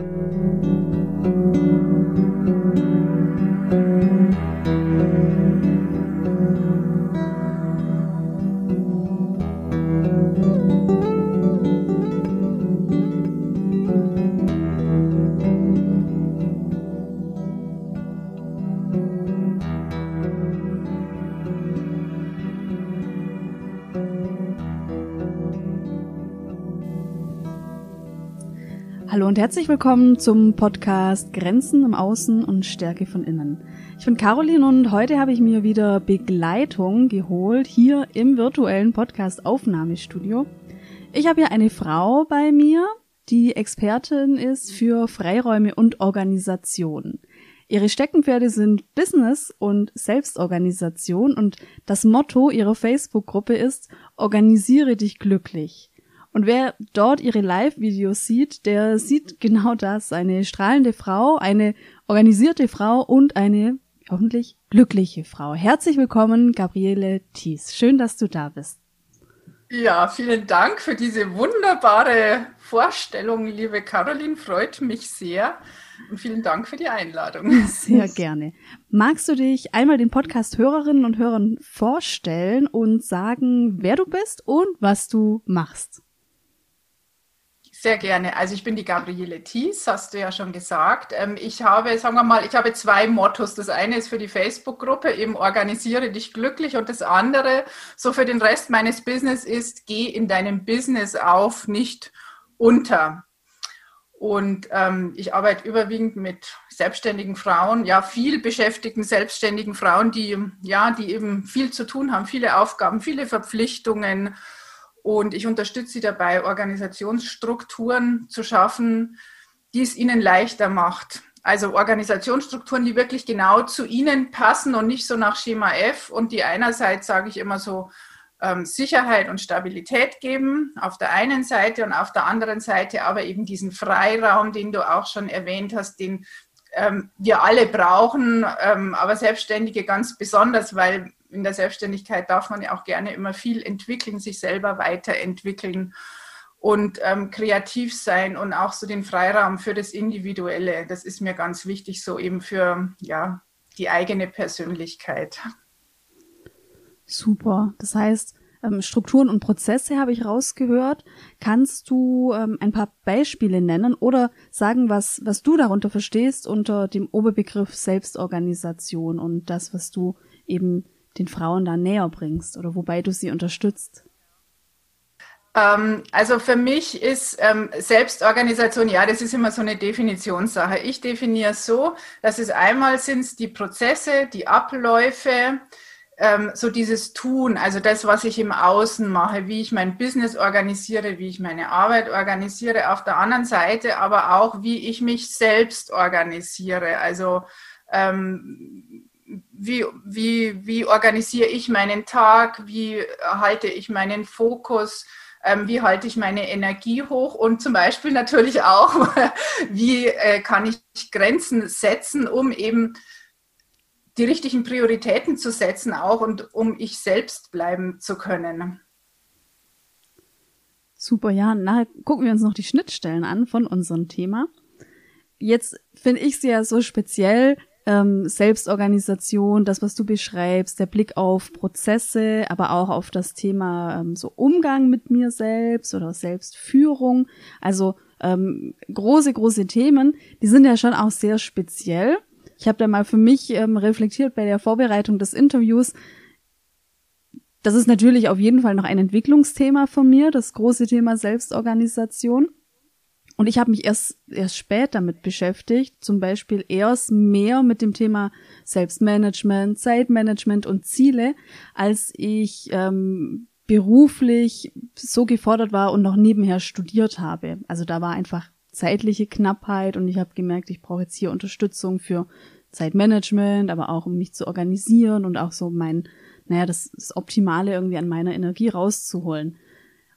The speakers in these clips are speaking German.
Música und herzlich willkommen zum Podcast Grenzen im Außen und Stärke von innen. Ich bin Caroline und heute habe ich mir wieder Begleitung geholt hier im virtuellen Podcast Aufnahmestudio. Ich habe hier eine Frau bei mir, die Expertin ist für Freiräume und Organisation. Ihre Steckenpferde sind Business und Selbstorganisation und das Motto ihrer Facebook-Gruppe ist Organisiere dich glücklich. Und wer dort ihre Live-Videos sieht, der sieht genau das. Eine strahlende Frau, eine organisierte Frau und eine hoffentlich glückliche Frau. Herzlich willkommen, Gabriele Thies. Schön, dass du da bist. Ja, vielen Dank für diese wunderbare Vorstellung, liebe Caroline. Freut mich sehr. Und vielen Dank für die Einladung. Sehr gerne. Magst du dich einmal den Podcast-Hörerinnen und Hörern vorstellen und sagen, wer du bist und was du machst? Sehr gerne. Also ich bin die Gabriele Thies, hast du ja schon gesagt. Ähm, ich habe, sagen wir mal, ich habe zwei Mottos. Das eine ist für die Facebook-Gruppe eben organisiere dich glücklich und das andere, so für den Rest meines Business ist, geh in deinem Business auf, nicht unter. Und ähm, ich arbeite überwiegend mit selbstständigen Frauen, ja, viel beschäftigten selbstständigen Frauen, die, ja, die eben viel zu tun haben, viele Aufgaben, viele Verpflichtungen, und ich unterstütze sie dabei, Organisationsstrukturen zu schaffen, die es ihnen leichter macht. Also Organisationsstrukturen, die wirklich genau zu ihnen passen und nicht so nach Schema F und die einerseits, sage ich immer so, ähm, Sicherheit und Stabilität geben auf der einen Seite und auf der anderen Seite aber eben diesen Freiraum, den du auch schon erwähnt hast, den ähm, wir alle brauchen, ähm, aber Selbstständige ganz besonders, weil in der Selbstständigkeit darf man ja auch gerne immer viel entwickeln, sich selber weiterentwickeln und ähm, kreativ sein und auch so den Freiraum für das Individuelle. Das ist mir ganz wichtig, so eben für ja, die eigene Persönlichkeit. Super. Das heißt, ähm, Strukturen und Prozesse habe ich rausgehört. Kannst du ähm, ein paar Beispiele nennen oder sagen, was, was du darunter verstehst unter dem Oberbegriff Selbstorganisation und das, was du eben den Frauen da näher bringst oder wobei du sie unterstützt? Ähm, also für mich ist ähm, Selbstorganisation, ja, das ist immer so eine Definitionssache. Ich definiere so, dass es einmal sind die Prozesse, die Abläufe, ähm, so dieses Tun, also das, was ich im Außen mache, wie ich mein Business organisiere, wie ich meine Arbeit organisiere, auf der anderen Seite aber auch, wie ich mich selbst organisiere. Also ähm, wie, wie, wie organisiere ich meinen Tag, wie halte ich meinen Fokus, ähm, wie halte ich meine Energie hoch und zum Beispiel natürlich auch, wie äh, kann ich Grenzen setzen, um eben die richtigen Prioritäten zu setzen, auch und um ich selbst bleiben zu können. Super, ja. Nachher gucken wir uns noch die Schnittstellen an von unserem Thema. Jetzt finde ich sie ja so speziell, ähm, Selbstorganisation, das, was du beschreibst, der Blick auf Prozesse, aber auch auf das Thema ähm, so Umgang mit mir selbst oder Selbstführung. Also ähm, große, große Themen, die sind ja schon auch sehr speziell. Ich habe da mal für mich ähm, reflektiert bei der Vorbereitung des Interviews. Das ist natürlich auf jeden Fall noch ein Entwicklungsthema von mir, das große Thema Selbstorganisation. Und ich habe mich erst, erst spät damit beschäftigt, zum Beispiel erst mehr mit dem Thema Selbstmanagement, Zeitmanagement und Ziele, als ich ähm, beruflich so gefordert war und noch nebenher studiert habe. Also da war einfach zeitliche Knappheit und ich habe gemerkt, ich brauche jetzt hier Unterstützung für Zeitmanagement, aber auch um mich zu organisieren und auch so mein, naja, das, das Optimale irgendwie an meiner Energie rauszuholen.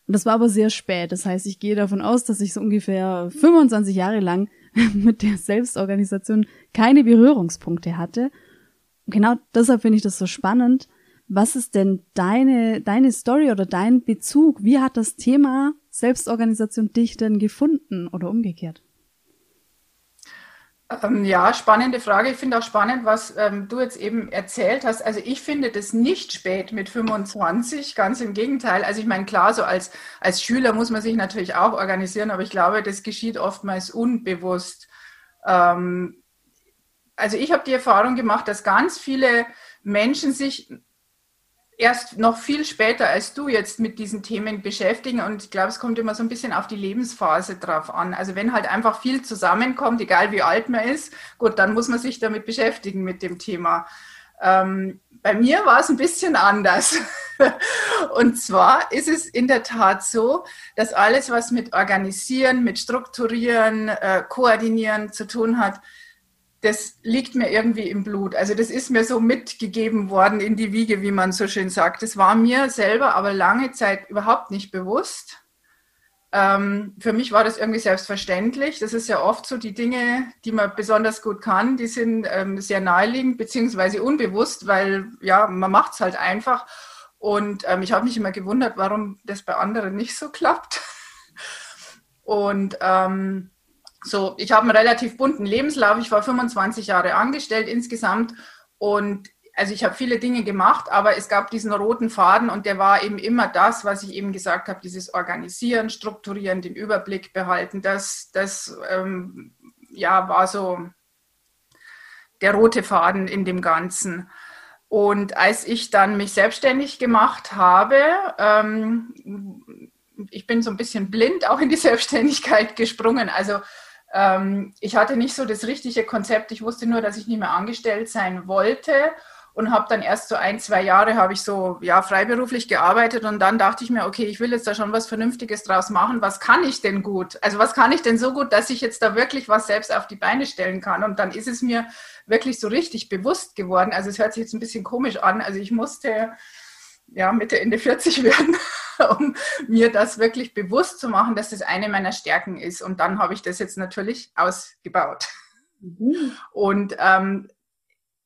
Und das war aber sehr spät. Das heißt, ich gehe davon aus, dass ich so ungefähr 25 Jahre lang mit der Selbstorganisation keine Berührungspunkte hatte. Und genau deshalb finde ich das so spannend. Was ist denn deine, deine Story oder dein Bezug? Wie hat das Thema Selbstorganisation dich denn gefunden oder umgekehrt? Ähm, ja, spannende Frage. Ich finde auch spannend, was ähm, du jetzt eben erzählt hast. Also ich finde das nicht spät mit 25, ganz im Gegenteil. Also ich meine, klar, so als, als Schüler muss man sich natürlich auch organisieren, aber ich glaube, das geschieht oftmals unbewusst. Ähm, also ich habe die Erfahrung gemacht, dass ganz viele Menschen sich erst noch viel später als du jetzt mit diesen Themen beschäftigen. Und ich glaube, es kommt immer so ein bisschen auf die Lebensphase drauf an. Also wenn halt einfach viel zusammenkommt, egal wie alt man ist, gut, dann muss man sich damit beschäftigen mit dem Thema. Ähm, bei mir war es ein bisschen anders. Und zwar ist es in der Tat so, dass alles, was mit Organisieren, mit Strukturieren, äh, Koordinieren zu tun hat, das liegt mir irgendwie im Blut. Also das ist mir so mitgegeben worden in die Wiege, wie man so schön sagt. Das war mir selber aber lange Zeit überhaupt nicht bewusst. Ähm, für mich war das irgendwie selbstverständlich. Das ist ja oft so, die Dinge, die man besonders gut kann, die sind ähm, sehr naheliegend beziehungsweise unbewusst, weil ja, man macht es halt einfach. Und ähm, ich habe mich immer gewundert, warum das bei anderen nicht so klappt. Und ähm, so, ich habe einen relativ bunten Lebenslauf. Ich war 25 Jahre angestellt insgesamt und also ich habe viele Dinge gemacht, aber es gab diesen roten Faden und der war eben immer das, was ich eben gesagt habe, dieses Organisieren, Strukturieren, den Überblick behalten. Das, das ähm, ja, war so der rote Faden in dem Ganzen. Und als ich dann mich selbstständig gemacht habe, ähm, ich bin so ein bisschen blind auch in die Selbstständigkeit gesprungen. Also ähm, ich hatte nicht so das richtige Konzept. Ich wusste nur, dass ich nicht mehr angestellt sein wollte und habe dann erst so ein, zwei Jahre habe ich so ja freiberuflich gearbeitet und dann dachte ich mir, okay, ich will jetzt da schon was Vernünftiges draus machen. Was kann ich denn gut? Also was kann ich denn so gut, dass ich jetzt da wirklich was selbst auf die Beine stellen kann? Und dann ist es mir wirklich so richtig bewusst geworden. Also es hört sich jetzt ein bisschen komisch an. Also ich musste ja Mitte Ende 40 werden um mir das wirklich bewusst zu machen, dass das eine meiner Stärken ist. Und dann habe ich das jetzt natürlich ausgebaut. Mhm. Und ähm,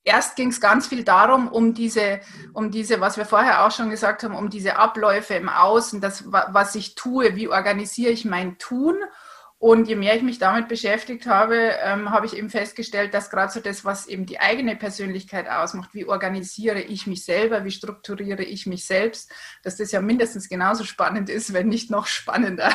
erst ging es ganz viel darum, um diese, um diese, was wir vorher auch schon gesagt haben, um diese Abläufe im Außen, das, was ich tue, wie organisiere ich mein Tun und je mehr ich mich damit beschäftigt habe, ähm, habe ich eben festgestellt, dass gerade so das, was eben die eigene Persönlichkeit ausmacht, wie organisiere ich mich selber, wie strukturiere ich mich selbst, dass das ja mindestens genauso spannend ist, wenn nicht noch spannender.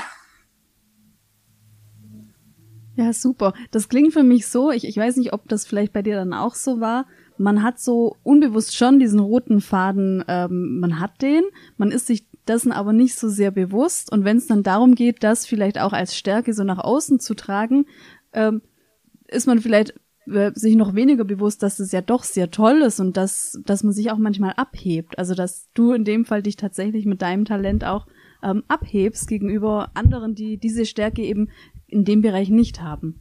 Ja, super. Das klingt für mich so, ich, ich weiß nicht, ob das vielleicht bei dir dann auch so war. Man hat so unbewusst schon diesen roten Faden, ähm, man hat den, man ist sich dessen aber nicht so sehr bewusst. Und wenn es dann darum geht, das vielleicht auch als Stärke so nach außen zu tragen, ähm, ist man vielleicht äh, sich noch weniger bewusst, dass es ja doch sehr toll ist und dass, dass man sich auch manchmal abhebt. Also dass du in dem Fall dich tatsächlich mit deinem Talent auch ähm, abhebst gegenüber anderen, die diese Stärke eben in dem Bereich nicht haben.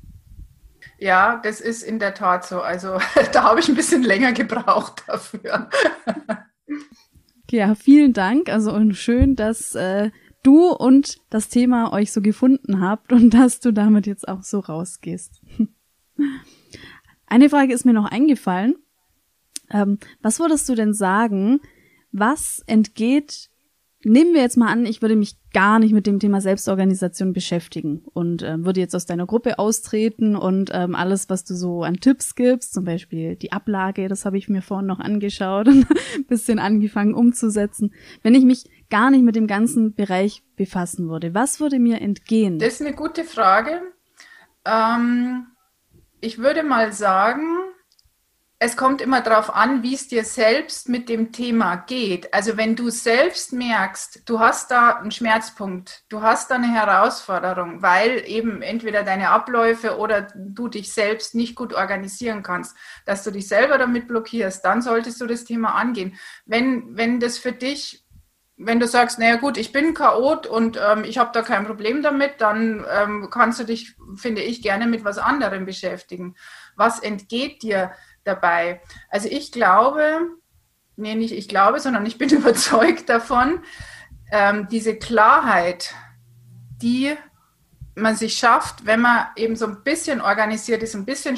Ja, das ist in der Tat so. Also da habe ich ein bisschen länger gebraucht dafür. Ja, vielen Dank. Also und schön, dass äh, du und das Thema euch so gefunden habt und dass du damit jetzt auch so rausgehst. Eine Frage ist mir noch eingefallen. Ähm, was würdest du denn sagen, was entgeht Nehmen wir jetzt mal an, ich würde mich gar nicht mit dem Thema Selbstorganisation beschäftigen und äh, würde jetzt aus deiner Gruppe austreten und ähm, alles, was du so an Tipps gibst, zum Beispiel die Ablage, das habe ich mir vorhin noch angeschaut und ein bisschen angefangen umzusetzen. Wenn ich mich gar nicht mit dem ganzen Bereich befassen würde, was würde mir entgehen? Das ist eine gute Frage. Ähm, ich würde mal sagen, es kommt immer darauf an, wie es dir selbst mit dem Thema geht. Also wenn du selbst merkst, du hast da einen Schmerzpunkt, du hast da eine Herausforderung, weil eben entweder deine Abläufe oder du dich selbst nicht gut organisieren kannst, dass du dich selber damit blockierst, dann solltest du das Thema angehen. Wenn, wenn das für dich wenn du sagst, naja gut, ich bin Chaot und ähm, ich habe da kein Problem damit, dann ähm, kannst du dich, finde ich, gerne mit was anderem beschäftigen. Was entgeht dir? Dabei. Also ich glaube, nee, nicht ich glaube, sondern ich bin überzeugt davon, ähm, diese Klarheit, die man sich schafft, wenn man eben so ein bisschen organisiert ist, ein bisschen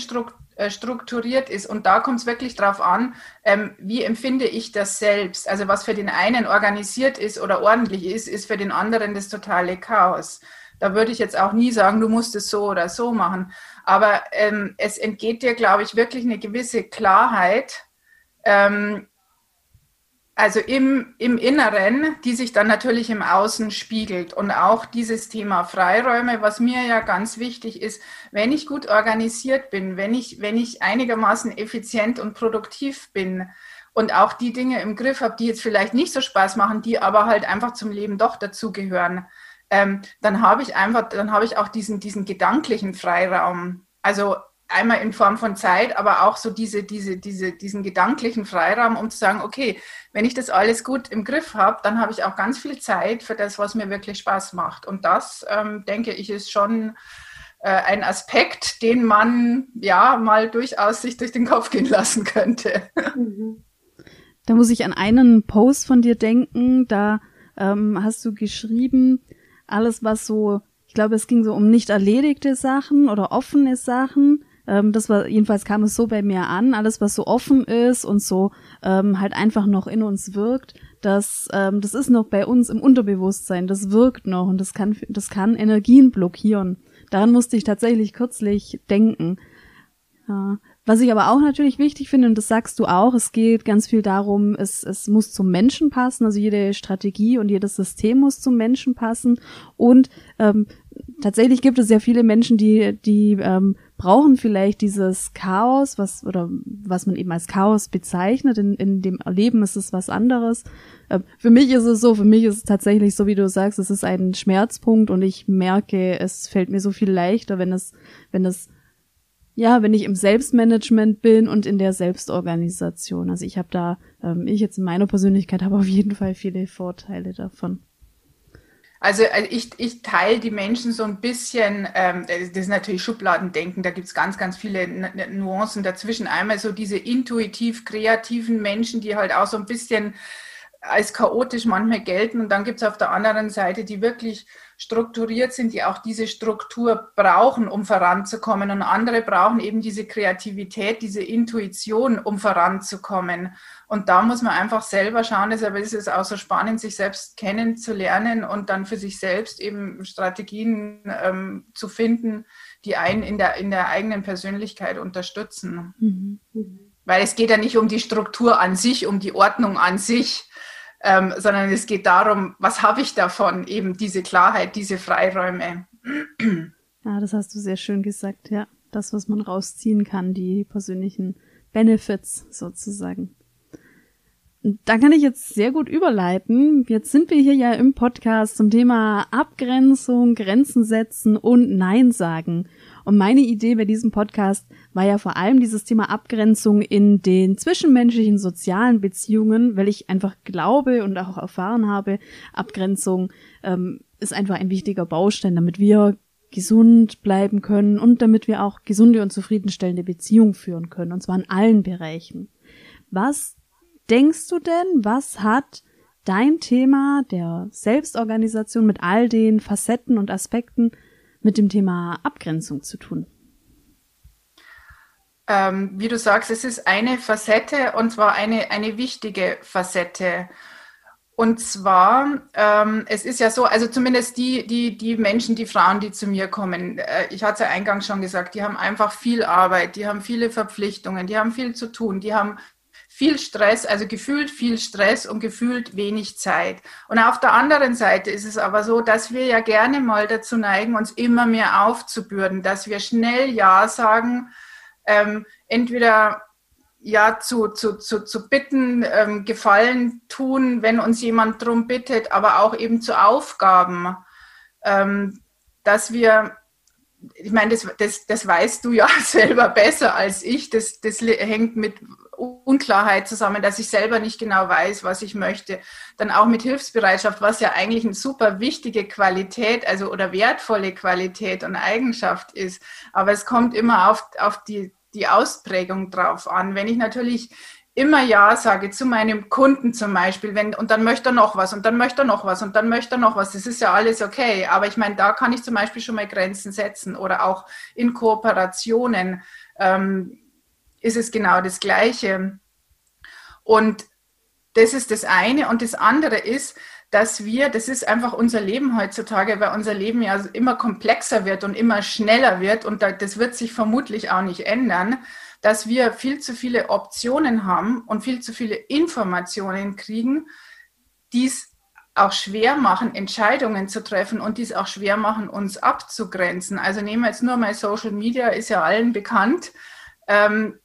äh, strukturiert ist. Und da kommt es wirklich darauf an, ähm, wie empfinde ich das selbst. Also was für den einen organisiert ist oder ordentlich ist, ist für den anderen das totale Chaos Da würde ich jetzt auch nie sagen, du musst es so oder so machen. Aber ähm, es entgeht dir, glaube ich, wirklich eine gewisse Klarheit, ähm, also im, im Inneren, die sich dann natürlich im Außen spiegelt. Und auch dieses Thema Freiräume, was mir ja ganz wichtig ist, wenn ich gut organisiert bin, wenn ich, wenn ich einigermaßen effizient und produktiv bin und auch die Dinge im Griff habe, die jetzt vielleicht nicht so Spaß machen, die aber halt einfach zum Leben doch dazugehören, ähm, dann habe ich einfach, dann habe ich auch diesen, diesen gedanklichen Freiraum. Also einmal in Form von Zeit, aber auch so diese, diese, diese, diesen gedanklichen Freiraum, um zu sagen, okay, wenn ich das alles gut im Griff habe, dann habe ich auch ganz viel Zeit für das, was mir wirklich Spaß macht. Und das, ähm, denke ich, ist schon äh, ein Aspekt, den man ja mal durchaus sich durch den Kopf gehen lassen könnte. Da muss ich an einen Post von dir denken, da ähm, hast du geschrieben, alles was so, ich glaube, es ging so um nicht erledigte Sachen oder offene Sachen, ähm, das war, jedenfalls kam es so bei mir an, alles was so offen ist und so ähm, halt einfach noch in uns wirkt, das, ähm, das ist noch bei uns im Unterbewusstsein, das wirkt noch und das kann, das kann Energien blockieren. Daran musste ich tatsächlich kürzlich denken. Ja. Was ich aber auch natürlich wichtig finde, und das sagst du auch, es geht ganz viel darum, es, es muss zum Menschen passen, also jede Strategie und jedes System muss zum Menschen passen. Und ähm, tatsächlich gibt es sehr viele Menschen, die, die ähm, brauchen vielleicht dieses Chaos, was oder was man eben als Chaos bezeichnet. In, in dem Erleben ist es was anderes. Äh, für mich ist es so, für mich ist es tatsächlich so, wie du sagst, es ist ein Schmerzpunkt und ich merke, es fällt mir so viel leichter, wenn es, wenn es ja, wenn ich im Selbstmanagement bin und in der Selbstorganisation. Also ich habe da, ähm, ich jetzt in meiner Persönlichkeit habe auf jeden Fall viele Vorteile davon. Also, also ich, ich teile die Menschen so ein bisschen, ähm, das ist natürlich Schubladendenken, da gibt es ganz, ganz viele Nuancen dazwischen. Einmal so diese intuitiv kreativen Menschen, die halt auch so ein bisschen als chaotisch manchmal gelten. Und dann gibt es auf der anderen Seite die wirklich strukturiert sind, die auch diese Struktur brauchen, um voranzukommen. Und andere brauchen eben diese Kreativität, diese Intuition, um voranzukommen. Und da muss man einfach selber schauen, deshalb ist es auch so spannend, sich selbst kennenzulernen und dann für sich selbst eben Strategien ähm, zu finden, die einen in der, in der eigenen Persönlichkeit unterstützen. Mhm. Weil es geht ja nicht um die Struktur an sich, um die Ordnung an sich, ähm, sondern es geht darum, was habe ich davon, eben diese Klarheit, diese Freiräume. Ja, das hast du sehr schön gesagt, ja. Das, was man rausziehen kann, die persönlichen Benefits sozusagen. Da kann ich jetzt sehr gut überleiten. Jetzt sind wir hier ja im Podcast zum Thema Abgrenzung, Grenzen setzen und Nein sagen. Und meine Idee bei diesem Podcast war ja vor allem dieses Thema Abgrenzung in den zwischenmenschlichen sozialen Beziehungen, weil ich einfach glaube und auch erfahren habe, Abgrenzung ähm, ist einfach ein wichtiger Baustein, damit wir gesund bleiben können und damit wir auch gesunde und zufriedenstellende Beziehungen führen können, und zwar in allen Bereichen. Was denkst du denn, was hat dein Thema der Selbstorganisation mit all den Facetten und Aspekten mit dem Thema Abgrenzung zu tun? Ähm, wie du sagst, es ist eine Facette und zwar eine, eine wichtige Facette. Und zwar, ähm, es ist ja so, also zumindest die, die, die Menschen, die Frauen, die zu mir kommen, äh, ich hatte es ja eingangs schon gesagt, die haben einfach viel Arbeit, die haben viele Verpflichtungen, die haben viel zu tun, die haben viel Stress, also gefühlt viel Stress und gefühlt wenig Zeit. Und auf der anderen Seite ist es aber so, dass wir ja gerne mal dazu neigen, uns immer mehr aufzubürden, dass wir schnell Ja sagen, ähm, entweder ja zu, zu, zu, zu bitten, ähm, Gefallen tun, wenn uns jemand darum bittet, aber auch eben zu Aufgaben, ähm, dass wir ich meine, das, das, das weißt du ja selber besser als ich. Das, das hängt mit Unklarheit zusammen, dass ich selber nicht genau weiß, was ich möchte. Dann auch mit Hilfsbereitschaft, was ja eigentlich eine super wichtige Qualität, also oder wertvolle Qualität und Eigenschaft ist. Aber es kommt immer auf, auf die, die Ausprägung drauf an. Wenn ich natürlich immer Ja sage zu meinem Kunden zum Beispiel, wenn, und dann möchte er noch was und dann möchte er noch was und dann möchte er noch was. Das ist ja alles okay. Aber ich meine, da kann ich zum Beispiel schon mal Grenzen setzen oder auch in Kooperationen ähm, ist es genau das Gleiche. Und das ist das eine. Und das andere ist, dass wir, das ist einfach unser Leben heutzutage, weil unser Leben ja immer komplexer wird und immer schneller wird und das wird sich vermutlich auch nicht ändern, dass wir viel zu viele Optionen haben und viel zu viele Informationen kriegen, die es auch schwer machen, Entscheidungen zu treffen und dies auch schwer machen, uns abzugrenzen. Also nehmen wir jetzt nur mal Social Media, ist ja allen bekannt. Ähm,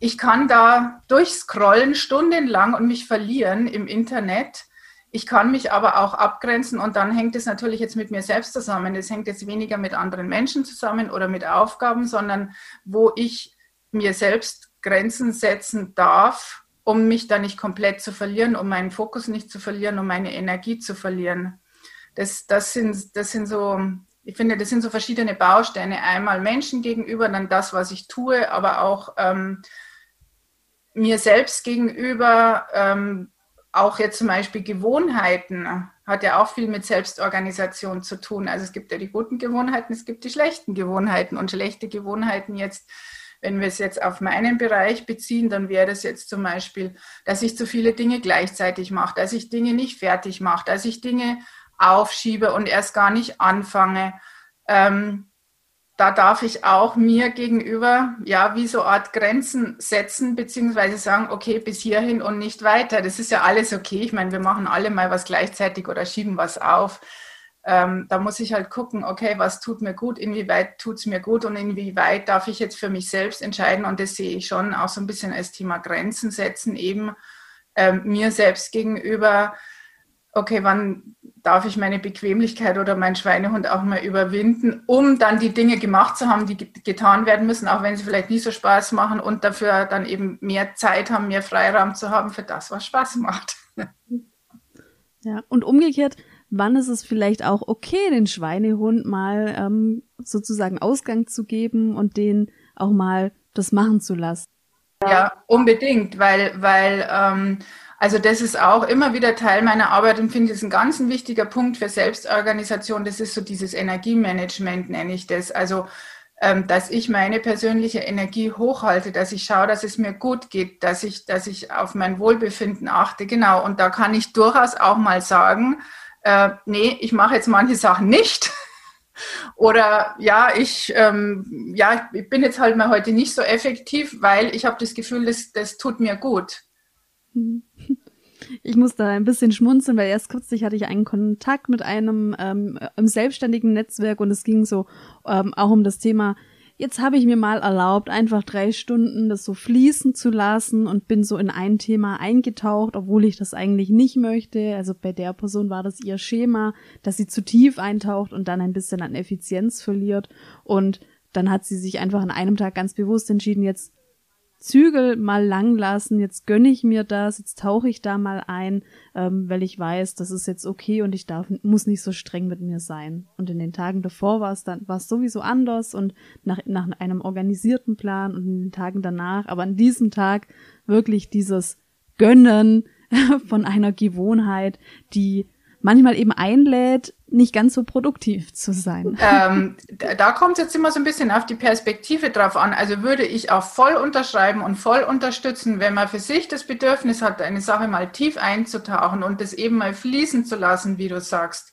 ich kann da durchscrollen stundenlang und mich verlieren im Internet ich kann mich aber auch abgrenzen und dann hängt es natürlich jetzt mit mir selbst zusammen. Es hängt jetzt weniger mit anderen Menschen zusammen oder mit Aufgaben, sondern wo ich mir selbst Grenzen setzen darf, um mich da nicht komplett zu verlieren, um meinen Fokus nicht zu verlieren, um meine Energie zu verlieren. Das, das, sind, das sind so, ich finde, das sind so verschiedene Bausteine. Einmal Menschen gegenüber, dann das, was ich tue, aber auch ähm, mir selbst gegenüber, ähm, auch jetzt zum Beispiel Gewohnheiten hat ja auch viel mit Selbstorganisation zu tun. Also es gibt ja die guten Gewohnheiten, es gibt die schlechten Gewohnheiten und schlechte Gewohnheiten jetzt. Wenn wir es jetzt auf meinen Bereich beziehen, dann wäre das jetzt zum Beispiel, dass ich zu viele Dinge gleichzeitig mache, dass ich Dinge nicht fertig mache, dass ich Dinge aufschiebe und erst gar nicht anfange. Ähm, da darf ich auch mir gegenüber, ja, wie so Art Grenzen setzen, beziehungsweise sagen, okay, bis hierhin und nicht weiter. Das ist ja alles okay. Ich meine, wir machen alle mal was gleichzeitig oder schieben was auf. Ähm, da muss ich halt gucken, okay, was tut mir gut, inwieweit tut es mir gut und inwieweit darf ich jetzt für mich selbst entscheiden. Und das sehe ich schon auch so ein bisschen als Thema Grenzen setzen, eben ähm, mir selbst gegenüber okay, wann darf ich meine Bequemlichkeit oder meinen Schweinehund auch mal überwinden, um dann die Dinge gemacht zu haben, die getan werden müssen, auch wenn sie vielleicht nicht so Spaß machen und dafür dann eben mehr Zeit haben, mehr Freiraum zu haben für das, was Spaß macht. Ja, und umgekehrt, wann ist es vielleicht auch okay, den Schweinehund mal ähm, sozusagen Ausgang zu geben und den auch mal das machen zu lassen? Ja, unbedingt, weil, weil ähm, also das ist auch immer wieder Teil meiner Arbeit und finde ich ein ganz wichtiger Punkt für Selbstorganisation. Das ist so dieses Energiemanagement, nenne ich das. Also ähm, dass ich meine persönliche Energie hochhalte, dass ich schaue, dass es mir gut geht, dass ich, dass ich auf mein Wohlbefinden achte. Genau. Und da kann ich durchaus auch mal sagen, äh, nee, ich mache jetzt manche Sachen nicht. Oder ja, ich, ähm, ja, ich bin jetzt halt mal heute nicht so effektiv, weil ich habe das Gefühl, das, das tut mir gut. Ich muss da ein bisschen schmunzeln, weil erst kürzlich hatte ich einen Kontakt mit einem ähm, im selbstständigen Netzwerk und es ging so ähm, auch um das Thema, jetzt habe ich mir mal erlaubt, einfach drei Stunden das so fließen zu lassen und bin so in ein Thema eingetaucht, obwohl ich das eigentlich nicht möchte. Also bei der Person war das ihr Schema, dass sie zu tief eintaucht und dann ein bisschen an Effizienz verliert. Und dann hat sie sich einfach an einem Tag ganz bewusst entschieden, jetzt Zügel mal lang lassen, jetzt gönne ich mir das, jetzt tauche ich da mal ein, ähm, weil ich weiß, das ist jetzt okay und ich darf, muss nicht so streng mit mir sein. Und in den Tagen davor war es dann, war es sowieso anders und nach, nach einem organisierten Plan und in den Tagen danach, aber an diesem Tag wirklich dieses Gönnen von einer Gewohnheit, die manchmal eben einlädt, nicht ganz so produktiv zu sein. Ähm, da kommt es jetzt immer so ein bisschen auf die Perspektive drauf an. Also würde ich auch voll unterschreiben und voll unterstützen, wenn man für sich das Bedürfnis hat, eine Sache mal tief einzutauchen und das eben mal fließen zu lassen, wie du sagst.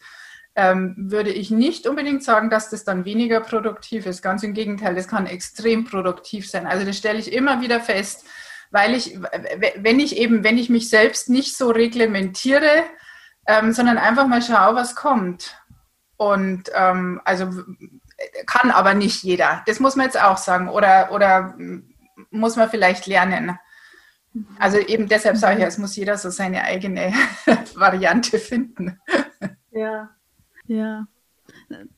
Ähm, würde ich nicht unbedingt sagen, dass das dann weniger produktiv ist. Ganz im Gegenteil, das kann extrem produktiv sein. Also das stelle ich immer wieder fest, weil ich, wenn ich eben, wenn ich mich selbst nicht so reglementiere, ähm, sondern einfach mal schau, was kommt. Und ähm, also kann aber nicht jeder. Das muss man jetzt auch sagen. Oder, oder muss man vielleicht lernen. Also eben deshalb sage ich, es muss jeder so seine eigene Variante finden. Ja, ja.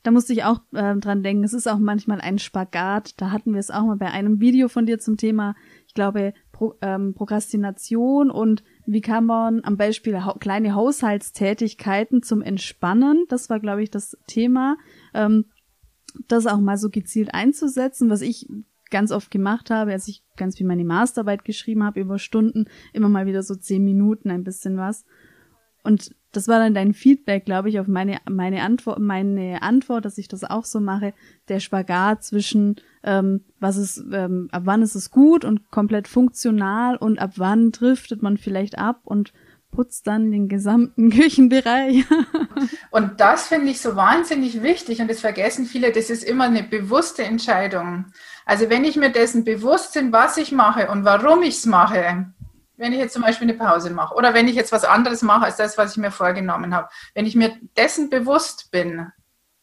Da musste ich auch äh, dran denken. Es ist auch manchmal ein Spagat. Da hatten wir es auch mal bei einem Video von dir zum Thema, ich glaube, Pro, ähm, Prokrastination und wie kann man am Beispiel kleine Haushaltstätigkeiten zum Entspannen, das war, glaube ich, das Thema, ähm, das auch mal so gezielt einzusetzen, was ich ganz oft gemacht habe, als ich ganz viel meine Masterarbeit geschrieben habe über Stunden, immer mal wieder so zehn Minuten, ein bisschen was. Und das war dann dein Feedback, glaube ich, auf meine, meine Antwort, meine Antwort, dass ich das auch so mache, der Spagat zwischen, ähm, was ist, ähm, ab wann ist es gut und komplett funktional und ab wann driftet man vielleicht ab und putzt dann den gesamten Küchenbereich. und das finde ich so wahnsinnig wichtig und das vergessen viele, das ist immer eine bewusste Entscheidung. Also wenn ich mir dessen bewusst bin, was ich mache und warum ich es mache, wenn ich jetzt zum Beispiel eine Pause mache oder wenn ich jetzt was anderes mache als das, was ich mir vorgenommen habe, wenn ich mir dessen bewusst bin,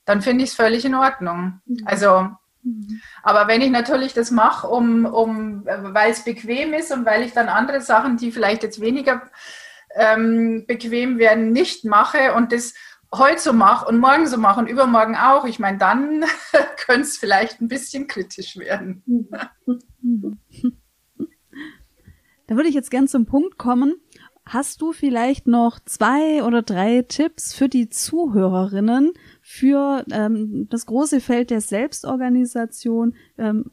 dann finde ich es völlig in Ordnung. Mhm. Also, mhm. aber wenn ich natürlich das mache, um, um, weil es bequem ist und weil ich dann andere Sachen, die vielleicht jetzt weniger ähm, bequem werden, nicht mache und das heute so mache und morgen so mache und übermorgen auch, ich meine, dann könnte es vielleicht ein bisschen kritisch werden. Da würde ich jetzt gern zum Punkt kommen. Hast du vielleicht noch zwei oder drei Tipps für die Zuhörerinnen für ähm, das große Feld der Selbstorganisation, ähm,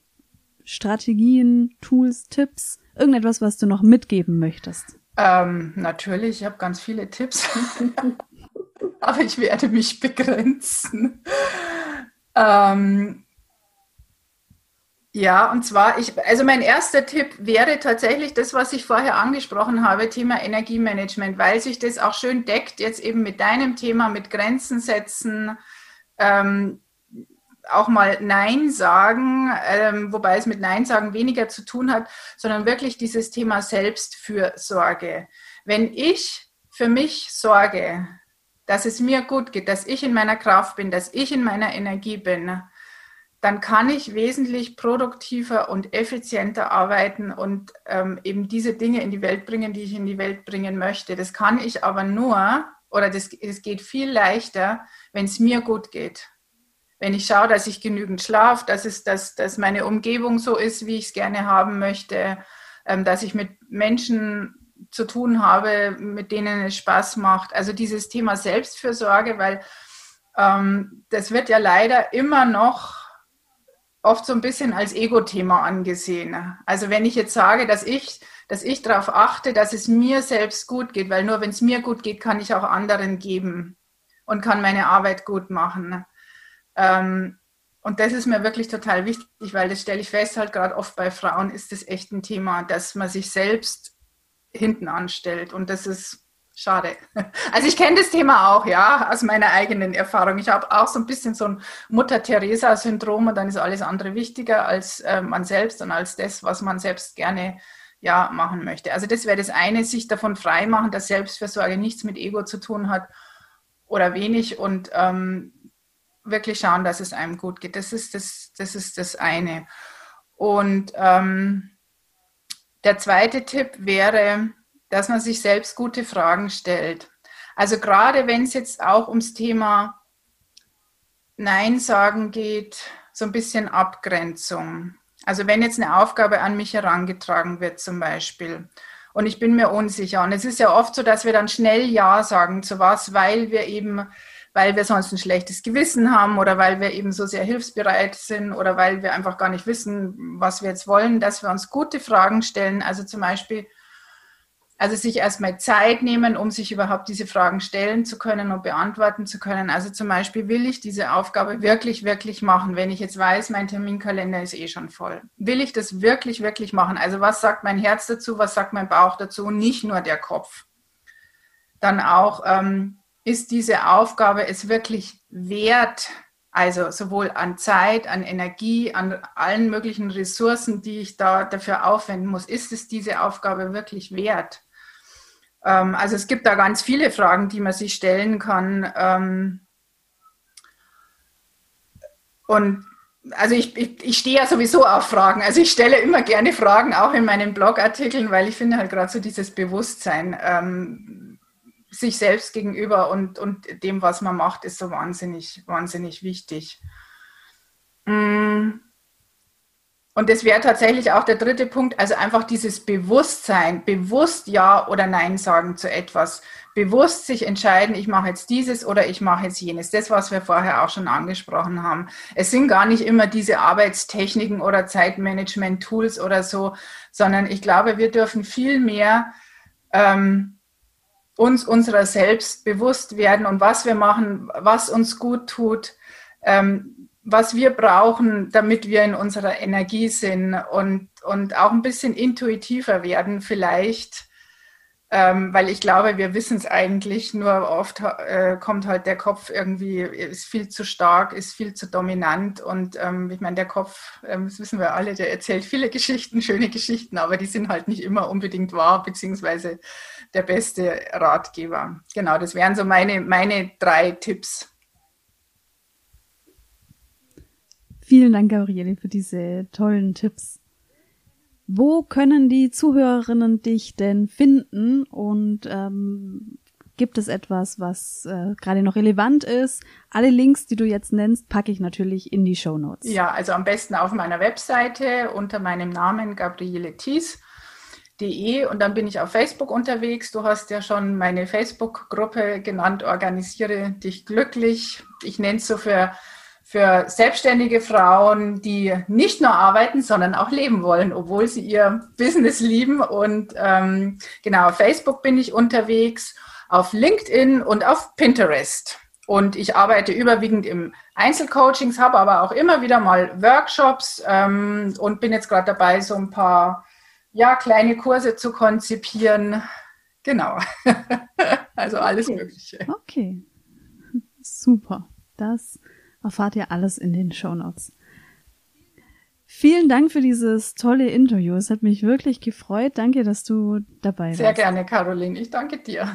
Strategien, Tools, Tipps, irgendetwas, was du noch mitgeben möchtest? Ähm, natürlich, ich habe ganz viele Tipps, aber ich werde mich begrenzen. Ähm, ja, und zwar, ich, also mein erster Tipp wäre tatsächlich das, was ich vorher angesprochen habe, Thema Energiemanagement, weil sich das auch schön deckt, jetzt eben mit deinem Thema, mit Grenzen setzen, ähm, auch mal Nein sagen, ähm, wobei es mit Nein sagen weniger zu tun hat, sondern wirklich dieses Thema Selbstfürsorge. Wenn ich für mich sorge, dass es mir gut geht, dass ich in meiner Kraft bin, dass ich in meiner Energie bin, dann kann ich wesentlich produktiver und effizienter arbeiten und ähm, eben diese Dinge in die Welt bringen, die ich in die Welt bringen möchte. Das kann ich aber nur, oder das, das geht viel leichter, wenn es mir gut geht. Wenn ich schaue, dass ich genügend schlafe, dass, es, dass, dass meine Umgebung so ist, wie ich es gerne haben möchte, ähm, dass ich mit Menschen zu tun habe, mit denen es Spaß macht. Also dieses Thema Selbstfürsorge, weil ähm, das wird ja leider immer noch oft so ein bisschen als Ego-Thema angesehen. Also wenn ich jetzt sage, dass ich, dass ich darauf achte, dass es mir selbst gut geht, weil nur wenn es mir gut geht, kann ich auch anderen geben und kann meine Arbeit gut machen. Ähm, und das ist mir wirklich total wichtig, weil das stelle ich fest, halt gerade oft bei Frauen ist das echt ein Thema, dass man sich selbst hinten anstellt. Und das ist Schade. Also ich kenne das Thema auch, ja, aus meiner eigenen Erfahrung. Ich habe auch so ein bisschen so ein Mutter-Theresa-Syndrom und dann ist alles andere wichtiger als äh, man selbst und als das, was man selbst gerne ja machen möchte. Also das wäre das eine, sich davon frei machen, dass Selbstversorge nichts mit Ego zu tun hat oder wenig und ähm, wirklich schauen, dass es einem gut geht. Das ist das, das ist das eine. Und ähm, der zweite Tipp wäre, dass man sich selbst gute Fragen stellt. Also gerade wenn es jetzt auch ums Thema Nein sagen geht, so ein bisschen Abgrenzung. Also wenn jetzt eine Aufgabe an mich herangetragen wird zum Beispiel und ich bin mir unsicher und es ist ja oft so, dass wir dann schnell Ja sagen zu was, weil wir eben, weil wir sonst ein schlechtes Gewissen haben oder weil wir eben so sehr hilfsbereit sind oder weil wir einfach gar nicht wissen, was wir jetzt wollen, dass wir uns gute Fragen stellen. Also zum Beispiel, also sich erstmal Zeit nehmen, um sich überhaupt diese Fragen stellen zu können und beantworten zu können. Also zum Beispiel, will ich diese Aufgabe wirklich, wirklich machen, wenn ich jetzt weiß, mein Terminkalender ist eh schon voll. Will ich das wirklich, wirklich machen? Also was sagt mein Herz dazu, was sagt mein Bauch dazu, nicht nur der Kopf. Dann auch, ähm, ist diese Aufgabe es wirklich wert, also sowohl an Zeit, an Energie, an allen möglichen Ressourcen, die ich da dafür aufwenden muss, ist es diese Aufgabe wirklich wert? Ähm, also es gibt da ganz viele Fragen, die man sich stellen kann. Ähm, und also ich, ich, ich stehe ja sowieso auf Fragen. Also ich stelle immer gerne Fragen, auch in meinen Blogartikeln, weil ich finde halt gerade so dieses Bewusstsein ähm, sich selbst gegenüber und, und dem, was man macht, ist so wahnsinnig, wahnsinnig wichtig. Mm. Und das wäre tatsächlich auch der dritte Punkt, also einfach dieses Bewusstsein, bewusst Ja oder Nein sagen zu etwas, bewusst sich entscheiden, ich mache jetzt dieses oder ich mache jetzt jenes. Das, was wir vorher auch schon angesprochen haben. Es sind gar nicht immer diese Arbeitstechniken oder Zeitmanagement-Tools oder so, sondern ich glaube, wir dürfen viel mehr ähm, uns unserer selbst bewusst werden und was wir machen, was uns gut tut. Ähm, was wir brauchen, damit wir in unserer Energie sind und, und auch ein bisschen intuitiver werden vielleicht, ähm, weil ich glaube, wir wissen es eigentlich, nur oft äh, kommt halt der Kopf irgendwie, ist viel zu stark, ist viel zu dominant und ähm, ich meine, der Kopf, ähm, das wissen wir alle, der erzählt viele Geschichten, schöne Geschichten, aber die sind halt nicht immer unbedingt wahr, beziehungsweise der beste Ratgeber. Genau, das wären so meine, meine drei Tipps. Vielen Dank, Gabriele, für diese tollen Tipps. Wo können die Zuhörerinnen dich denn finden und ähm, gibt es etwas, was äh, gerade noch relevant ist? Alle Links, die du jetzt nennst, packe ich natürlich in die Show Notes. Ja, also am besten auf meiner Webseite unter meinem Namen Gabriele Thies. De und dann bin ich auf Facebook unterwegs. Du hast ja schon meine Facebook-Gruppe genannt, Organisiere dich glücklich. Ich nenne es so für für selbstständige Frauen, die nicht nur arbeiten, sondern auch leben wollen, obwohl sie ihr Business lieben. Und ähm, genau, auf Facebook bin ich unterwegs, auf LinkedIn und auf Pinterest. Und ich arbeite überwiegend im Einzelcoachings, habe aber auch immer wieder mal Workshops ähm, und bin jetzt gerade dabei, so ein paar ja, kleine Kurse zu konzipieren. Genau. also alles Mögliche. Okay. Super. Das erfahrt ihr alles in den Show Notes. Vielen Dank für dieses tolle Interview. Es hat mich wirklich gefreut. Danke, dass du dabei warst. Sehr gerne, Caroline. Ich danke dir.